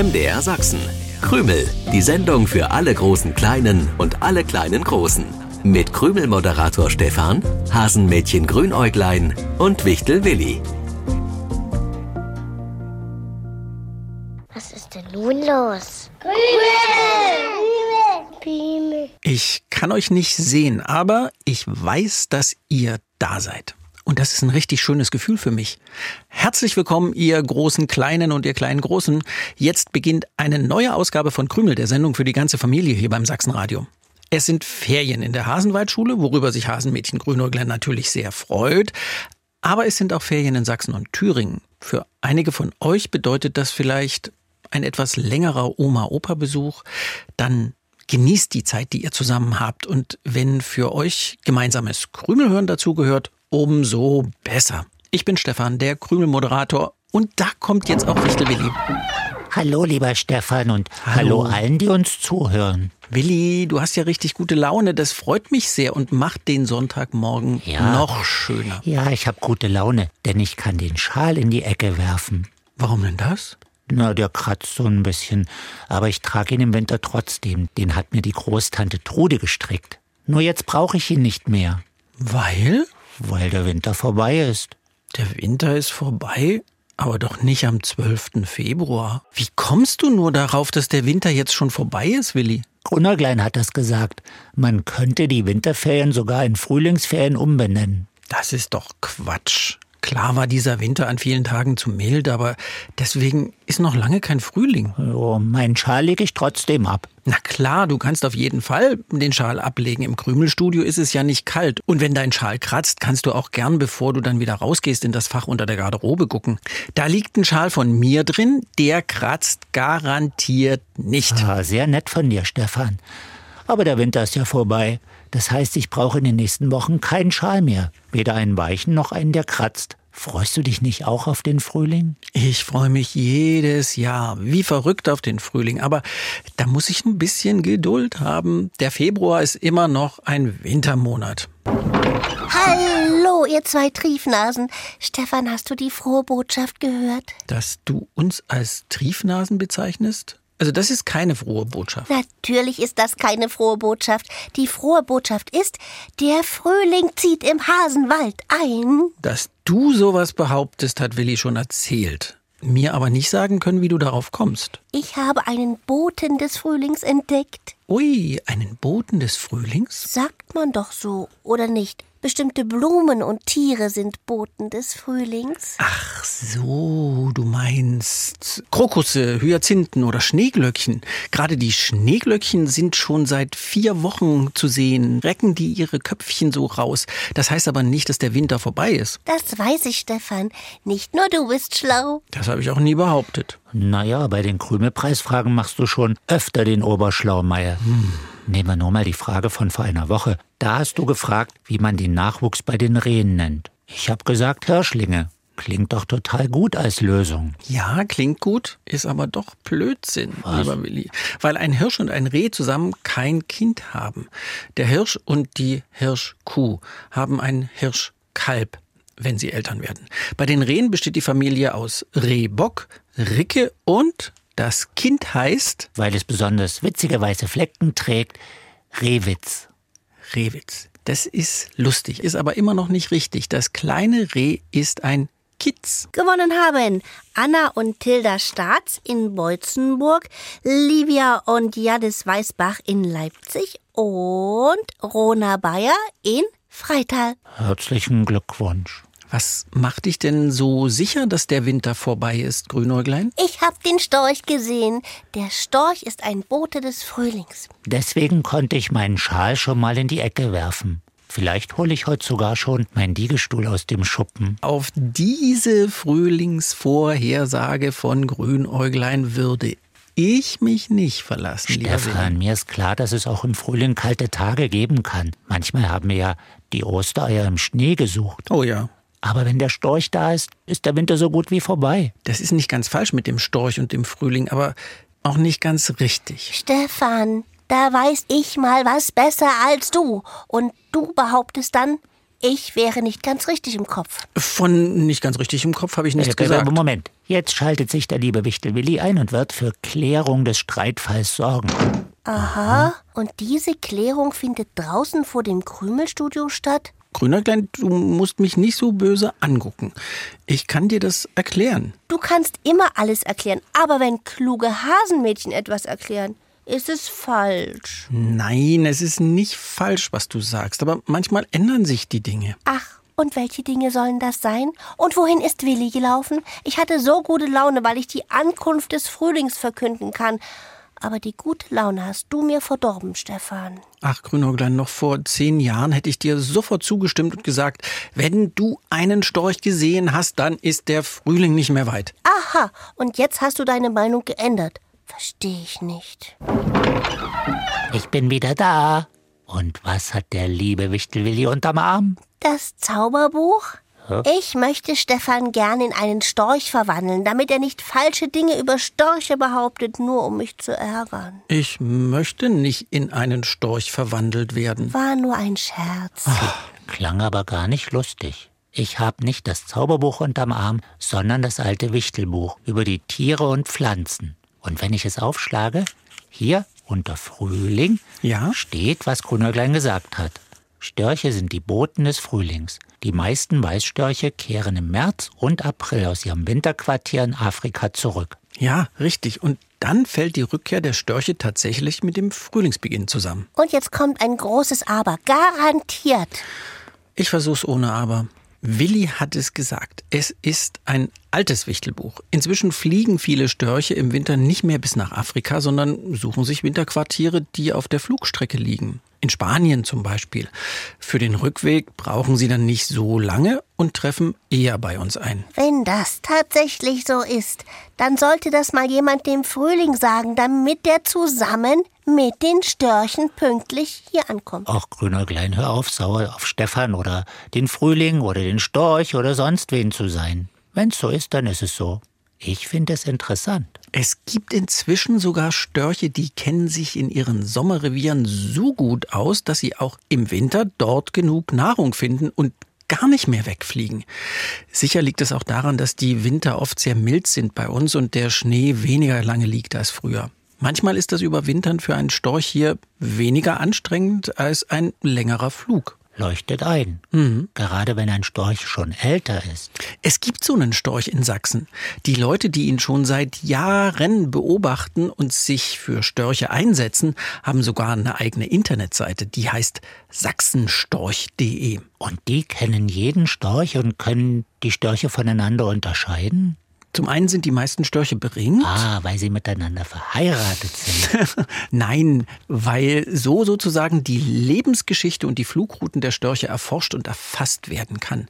MDR Sachsen. Krümel, die Sendung für alle großen Kleinen und alle kleinen Großen. Mit Krümel-Moderator Stefan, Hasenmädchen Grünäuglein und Wichtel Willi. Was ist denn nun los? Ich kann euch nicht sehen, aber ich weiß, dass ihr da seid. Und das ist ein richtig schönes Gefühl für mich. Herzlich willkommen, ihr großen Kleinen und ihr kleinen Großen. Jetzt beginnt eine neue Ausgabe von Krümel, der Sendung für die ganze Familie hier beim Sachsenradio. Es sind Ferien in der Hasenwaldschule, worüber sich Hasenmädchen Grünäuglein natürlich sehr freut. Aber es sind auch Ferien in Sachsen und Thüringen. Für einige von euch bedeutet das vielleicht ein etwas längerer Oma-Opa-Besuch. Dann genießt die Zeit, die ihr zusammen habt. Und wenn für euch gemeinsames Krümelhören dazugehört, umso besser. Ich bin Stefan, der Krümel-Moderator. Und da kommt jetzt auch Wichtel Willi. Hallo, lieber Stefan, und hallo. hallo allen, die uns zuhören. Willi, du hast ja richtig gute Laune. Das freut mich sehr und macht den Sonntagmorgen ja. noch schöner. Ja, ich habe gute Laune, denn ich kann den Schal in die Ecke werfen. Warum denn das? Na, der kratzt so ein bisschen. Aber ich trage ihn im Winter trotzdem. Den hat mir die Großtante Trude gestrickt. Nur jetzt brauche ich ihn nicht mehr. Weil? Weil der Winter vorbei ist. Der Winter ist vorbei? Aber doch nicht am 12. Februar. Wie kommst du nur darauf, dass der Winter jetzt schon vorbei ist, Willi? Grunnerglein hat das gesagt. Man könnte die Winterferien sogar in Frühlingsferien umbenennen. Das ist doch Quatsch. Klar war dieser Winter an vielen Tagen zu mild, aber deswegen ist noch lange kein Frühling. Oh, mein Schal lege ich trotzdem ab. Na klar, du kannst auf jeden Fall den Schal ablegen. Im Krümelstudio ist es ja nicht kalt. Und wenn dein Schal kratzt, kannst du auch gern, bevor du dann wieder rausgehst, in das Fach unter der Garderobe gucken. Da liegt ein Schal von mir drin, der kratzt garantiert nicht. Ah, sehr nett von dir, Stefan. Aber der Winter ist ja vorbei. Das heißt, ich brauche in den nächsten Wochen keinen Schal mehr. Weder einen weichen noch einen, der kratzt. Freust du dich nicht auch auf den Frühling? Ich freue mich jedes Jahr wie verrückt auf den Frühling, aber da muss ich ein bisschen Geduld haben. Der Februar ist immer noch ein Wintermonat. Hallo, ihr zwei Triefnasen. Stefan, hast du die frohe Botschaft gehört? Dass du uns als Triefnasen bezeichnest? Also das ist keine frohe Botschaft. Natürlich ist das keine frohe Botschaft. Die frohe Botschaft ist, der Frühling zieht im Hasenwald ein. Dass du sowas behauptest, hat Willi schon erzählt. Mir aber nicht sagen können, wie du darauf kommst. Ich habe einen Boten des Frühlings entdeckt. Ui, einen Boten des Frühlings? Sagt man doch so, oder nicht? Bestimmte Blumen und Tiere sind Boten des Frühlings. Ach so, du meinst Krokusse, Hyazinthen oder Schneeglöckchen. Gerade die Schneeglöckchen sind schon seit vier Wochen zu sehen, recken die ihre Köpfchen so raus. Das heißt aber nicht, dass der Winter vorbei ist. Das weiß ich, Stefan. Nicht nur du bist schlau. Das habe ich auch nie behauptet. Naja, bei den Krümelpreisfragen machst du schon öfter den Oberschlaumeier. Hm. Nehmen wir nur mal die Frage von vor einer Woche. Da hast du gefragt, wie man den Nachwuchs bei den Rehen nennt. Ich habe gesagt Hirschlinge. Klingt doch total gut als Lösung. Ja, klingt gut, ist aber doch Blödsinn, Was? lieber Willi. Weil ein Hirsch und ein Reh zusammen kein Kind haben. Der Hirsch und die Hirschkuh haben ein Hirschkalb, wenn sie Eltern werden. Bei den Rehen besteht die Familie aus Rehbock, Ricke und das Kind heißt, weil es besonders witzige weiße Flecken trägt, Rehwitz. Rehwitz. Das ist lustig, ist aber immer noch nicht richtig. Das kleine Reh ist ein Kitz. Gewonnen haben Anna und Tilda Staats in Beutzenburg, Livia und Jadis Weißbach in Leipzig und Rona Bayer in Freital. Herzlichen Glückwunsch. Was macht dich denn so sicher, dass der Winter vorbei ist, Grünäuglein? Ich hab den Storch gesehen. Der Storch ist ein Bote des Frühlings. Deswegen konnte ich meinen Schal schon mal in die Ecke werfen. Vielleicht hole ich heute sogar schon meinen Liegestuhl aus dem Schuppen. Auf diese Frühlingsvorhersage von Grünäuglein würde ich mich nicht verlassen. Stefan, mir ist klar, dass es auch im Frühling kalte Tage geben kann. Manchmal haben wir ja die Ostereier im Schnee gesucht. Oh ja. Aber wenn der Storch da ist, ist der Winter so gut wie vorbei. Das ist nicht ganz falsch mit dem Storch und dem Frühling, aber auch nicht ganz richtig. Stefan, da weiß ich mal was besser als du. Und du behauptest dann, Ich wäre nicht ganz richtig im Kopf. Von nicht ganz richtig im Kopf habe ich nichts Äh, gesagt. Moment, jetzt schaltet sich der liebe Wichtel Willi ein und wird für Klärung des Streitfalls sorgen. Aha. Und diese Klärung findet draußen vor dem Krümelstudio statt? Grünerklein, du musst mich nicht so böse angucken. Ich kann dir das erklären. Du kannst immer alles erklären, aber wenn kluge Hasenmädchen etwas erklären, ist es falsch. Nein, es ist nicht falsch, was du sagst, aber manchmal ändern sich die Dinge. Ach, und welche Dinge sollen das sein? Und wohin ist Willi gelaufen? Ich hatte so gute Laune, weil ich die Ankunft des Frühlings verkünden kann. Aber die gute Laune hast du mir verdorben, Stefan. Ach, Grünäuglein, noch vor zehn Jahren hätte ich dir sofort zugestimmt und gesagt, wenn du einen Storch gesehen hast, dann ist der Frühling nicht mehr weit. Aha, und jetzt hast du deine Meinung geändert. Verstehe ich nicht. Ich bin wieder da. Und was hat der liebe Wichtel Willi unterm Arm? Das Zauberbuch? Ich möchte Stefan gern in einen Storch verwandeln, damit er nicht falsche Dinge über Störche behauptet, nur um mich zu ärgern. Ich möchte nicht in einen Storch verwandelt werden. War nur ein Scherz. Klang aber gar nicht lustig. Ich habe nicht das Zauberbuch unterm Arm, sondern das alte Wichtelbuch über die Tiere und Pflanzen. Und wenn ich es aufschlage, hier unter Frühling Ja? steht, was Grünäuglein gesagt hat. Störche sind die Boten des Frühlings. Die meisten Weißstörche kehren im März und April aus ihrem Winterquartier in Afrika zurück. Ja, richtig. Und dann fällt die Rückkehr der Störche tatsächlich mit dem Frühlingsbeginn zusammen. Und jetzt kommt ein großes Aber. Garantiert. Ich versuch's ohne aber. Willi hat es gesagt. Es ist ein altes Wichtelbuch. Inzwischen fliegen viele Störche im Winter nicht mehr bis nach Afrika, sondern suchen sich Winterquartiere, die auf der Flugstrecke liegen. In Spanien zum Beispiel. Für den Rückweg brauchen sie dann nicht so lange und treffen eher bei uns ein. Wenn das tatsächlich so ist, dann sollte das mal jemand dem Frühling sagen, damit der zusammen mit den Störchen pünktlich hier ankommt. Auch Grünäuglein, hör auf, sauer auf Stefan oder den Frühling oder den Storch oder sonst wen zu sein. Wenn's so ist, dann ist es so. Ich finde es interessant. Es gibt inzwischen sogar Störche, die kennen sich in ihren Sommerrevieren so gut aus, dass sie auch im Winter dort genug Nahrung finden und gar nicht mehr wegfliegen. Sicher liegt es auch daran, dass die Winter oft sehr mild sind bei uns und der Schnee weniger lange liegt als früher. Manchmal ist das Überwintern für einen Storch hier weniger anstrengend als ein längerer Flug. Leuchtet ein. Gerade wenn ein Storch schon älter ist. Es gibt so einen Storch in Sachsen. Die Leute, die ihn schon seit Jahren beobachten und sich für Störche einsetzen, haben sogar eine eigene Internetseite, die heißt sachsenstorch.de. Und die kennen jeden Storch und können die Störche voneinander unterscheiden? Zum einen sind die meisten Störche beringt. Ah, weil sie miteinander verheiratet sind. Nein, weil so sozusagen die Lebensgeschichte und die Flugrouten der Störche erforscht und erfasst werden kann.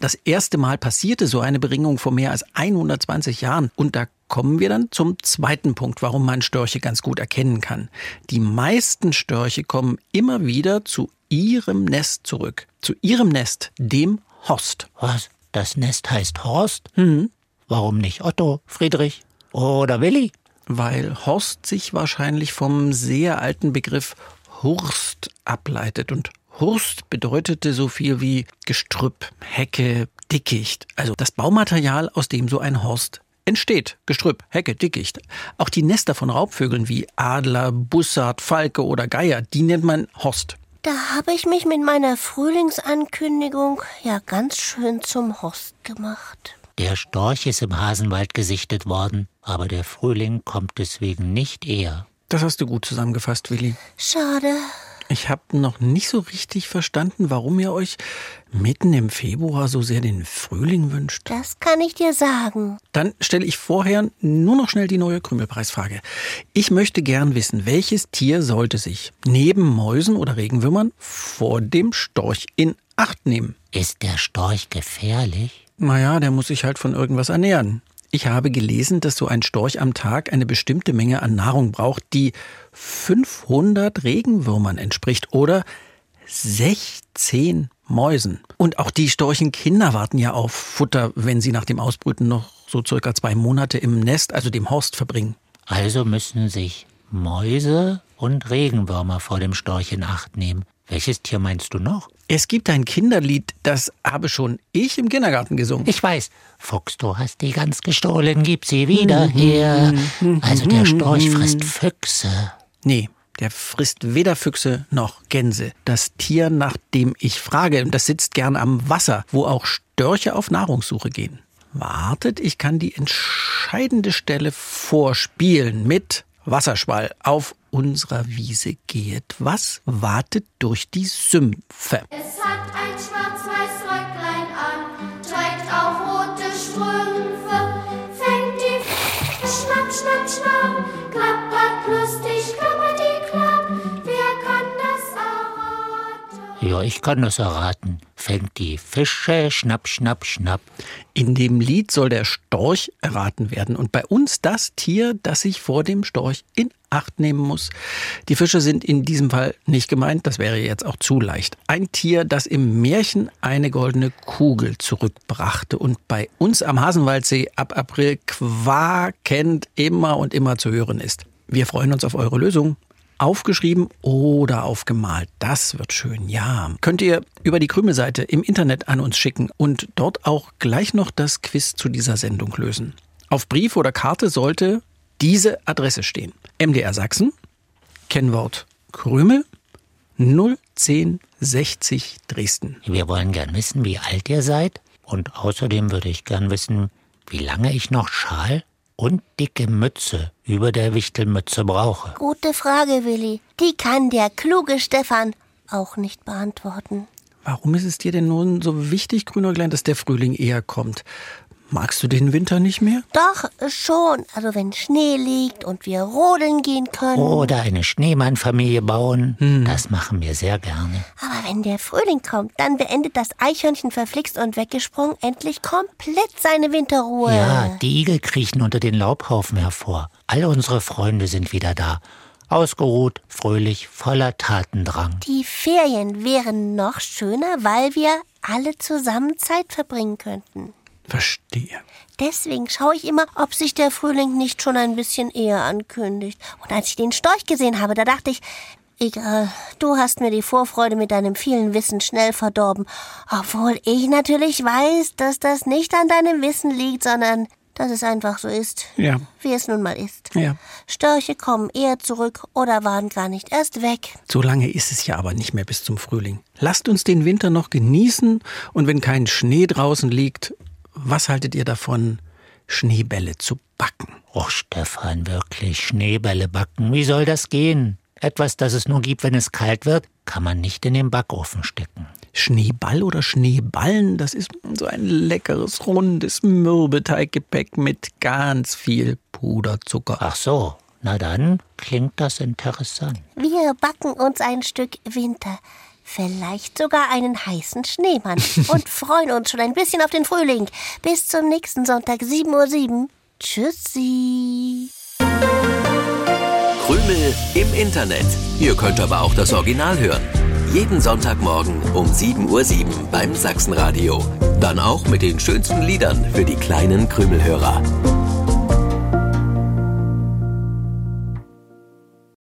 Das erste Mal passierte so eine Beringung vor mehr als 120 Jahren und da kommen wir dann zum zweiten Punkt, warum man Störche ganz gut erkennen kann. Die meisten Störche kommen immer wieder zu ihrem Nest zurück. Zu ihrem Nest, dem Horst. Was? Das Nest heißt Horst? Hm. Warum nicht Otto, Friedrich oder Willi? Weil Horst sich wahrscheinlich vom sehr alten Begriff Hurst ableitet. Und Hurst bedeutete so viel wie Gestrüpp, Hecke, Dickicht. Also das Baumaterial, aus dem so ein Horst entsteht. Gestrüpp, Hecke, Dickicht. Auch die Nester von Raubvögeln wie Adler, Bussard, Falke oder Geier, die nennt man Horst. Da habe ich mich mit meiner Frühlingsankündigung ja ganz schön zum Horst gemacht. Der Storch ist im Hasenwald gesichtet worden, aber der Frühling kommt deswegen nicht eher. Das hast du gut zusammengefasst, Willi. Schade. Ich habe noch nicht so richtig verstanden, warum ihr euch mitten im Februar so sehr den Frühling wünscht. Das kann ich dir sagen. Dann stelle ich vorher nur noch schnell die neue Krümelpreisfrage. Ich möchte gern wissen, welches Tier sollte sich neben Mäusen oder Regenwürmern vor dem Storch in Acht nehmen? Ist der Storch gefährlich? Naja, der muss sich halt von irgendwas ernähren. Ich habe gelesen, dass so ein Storch am Tag eine bestimmte Menge an Nahrung braucht, die 500 Regenwürmern entspricht oder 16 Mäusen. Und auch die Storchenkinder warten ja auf Futter, wenn sie nach dem Ausbrüten noch so circa zwei Monate im Nest, also dem Horst, verbringen. Also müssen sich Mäuse und Regenwürmer vor dem Storch in Acht nehmen. Welches Tier meinst du noch? Es gibt ein Kinderlied, das habe schon ich im Kindergarten gesungen. Ich weiß. Fuchs, du hast die Gans gestohlen, gib sie wieder her. Also der Storch frisst Füchse. Nee, der frisst weder Füchse noch Gänse. Das Tier, nach dem ich frage, das sitzt gern am Wasser, wo auch Störche auf Nahrungssuche gehen. Wartet, ich kann die entscheidende Stelle vorspielen mit Wasserschwall auf unserer Wiese gehet. Was wartet durch die Sümpfe? Es hat ein schwarz-weiß Röcklein an, trägt auch rote Strümpfe, fängt die F Schnapp, schnapp, schnapp, klappert lustig, klappert die Klapp. Wer kann das erraten? Ja, ich kann das erraten. Fängt die Fische, schnapp, schnapp, schnapp. In dem Lied soll der Storch erraten werden und bei uns das Tier, das sich vor dem Storch in Acht nehmen muss. Die Fische sind in diesem Fall nicht gemeint, das wäre jetzt auch zu leicht. Ein Tier, das im Märchen eine goldene Kugel zurückbrachte und bei uns am Hasenwaldsee ab April quakend immer und immer zu hören ist. Wir freuen uns auf eure Lösung. Aufgeschrieben oder aufgemalt, das wird schön, ja. Könnt ihr über die Krümelseite im Internet an uns schicken und dort auch gleich noch das Quiz zu dieser Sendung lösen. Auf Brief oder Karte sollte diese Adresse stehen. MDR Sachsen, Kennwort Krümel, 01060 Dresden. Wir wollen gern wissen, wie alt ihr seid. Und außerdem würde ich gern wissen, wie lange ich noch Schal und dicke Mütze über der Wichtelmütze brauche. Gute Frage, Willi. Die kann der kluge Stefan auch nicht beantworten. Warum ist es dir denn nun so wichtig, Grünäuglein, dass der Frühling eher kommt? Magst du den Winter nicht mehr? Doch, schon. Also wenn Schnee liegt und wir rodeln gehen können. Oder eine Schneemannfamilie bauen. Das machen wir sehr gerne. Aber wenn der Frühling kommt, dann beendet das Eichhörnchen verflixt und weggesprungen endlich komplett seine Winterruhe. Ja, die Igel kriechen unter den Laubhaufen hervor. Alle unsere Freunde sind wieder da. Ausgeruht, fröhlich, voller Tatendrang. Die Ferien wären noch schöner, weil wir alle zusammen Zeit verbringen könnten. Verstehe. Deswegen schaue ich immer, ob sich der Frühling nicht schon ein bisschen eher ankündigt. Und als ich den Storch gesehen habe, da dachte ich, egal, du hast mir die Vorfreude mit deinem vielen Wissen schnell verdorben. Obwohl ich natürlich weiß, dass das nicht an deinem Wissen liegt, sondern dass es einfach so ist, Ja. wie es nun mal ist. Ja. Störche kommen eher zurück oder waren gar nicht erst weg. So lange ist es ja aber nicht mehr bis zum Frühling. Lasst uns den Winter noch genießen und wenn kein Schnee draußen liegt, was haltet ihr davon, Schneebälle zu backen? Och, Stefan, wirklich Schneebälle backen. Wie soll das gehen? Etwas, das es nur gibt, wenn es kalt wird, kann man nicht in den Backofen stecken. Schneeball oder Schneeballen, das ist so ein leckeres, rundes Mürbeteiggebäck mit ganz viel Puderzucker. Ach so, na dann klingt das interessant. Wir backen uns ein Stück Winter. Vielleicht sogar einen heißen Schneemann. und freuen uns schon ein bisschen auf den Frühling. Bis zum nächsten Sonntag, 7.07 Uhr. Tschüssi. Krümel im Internet. Ihr könnt aber auch das Original hören. Jeden Sonntagmorgen um 7.07 Uhr beim Sachsenradio. Dann auch mit den schönsten Liedern für die kleinen Krümelhörer.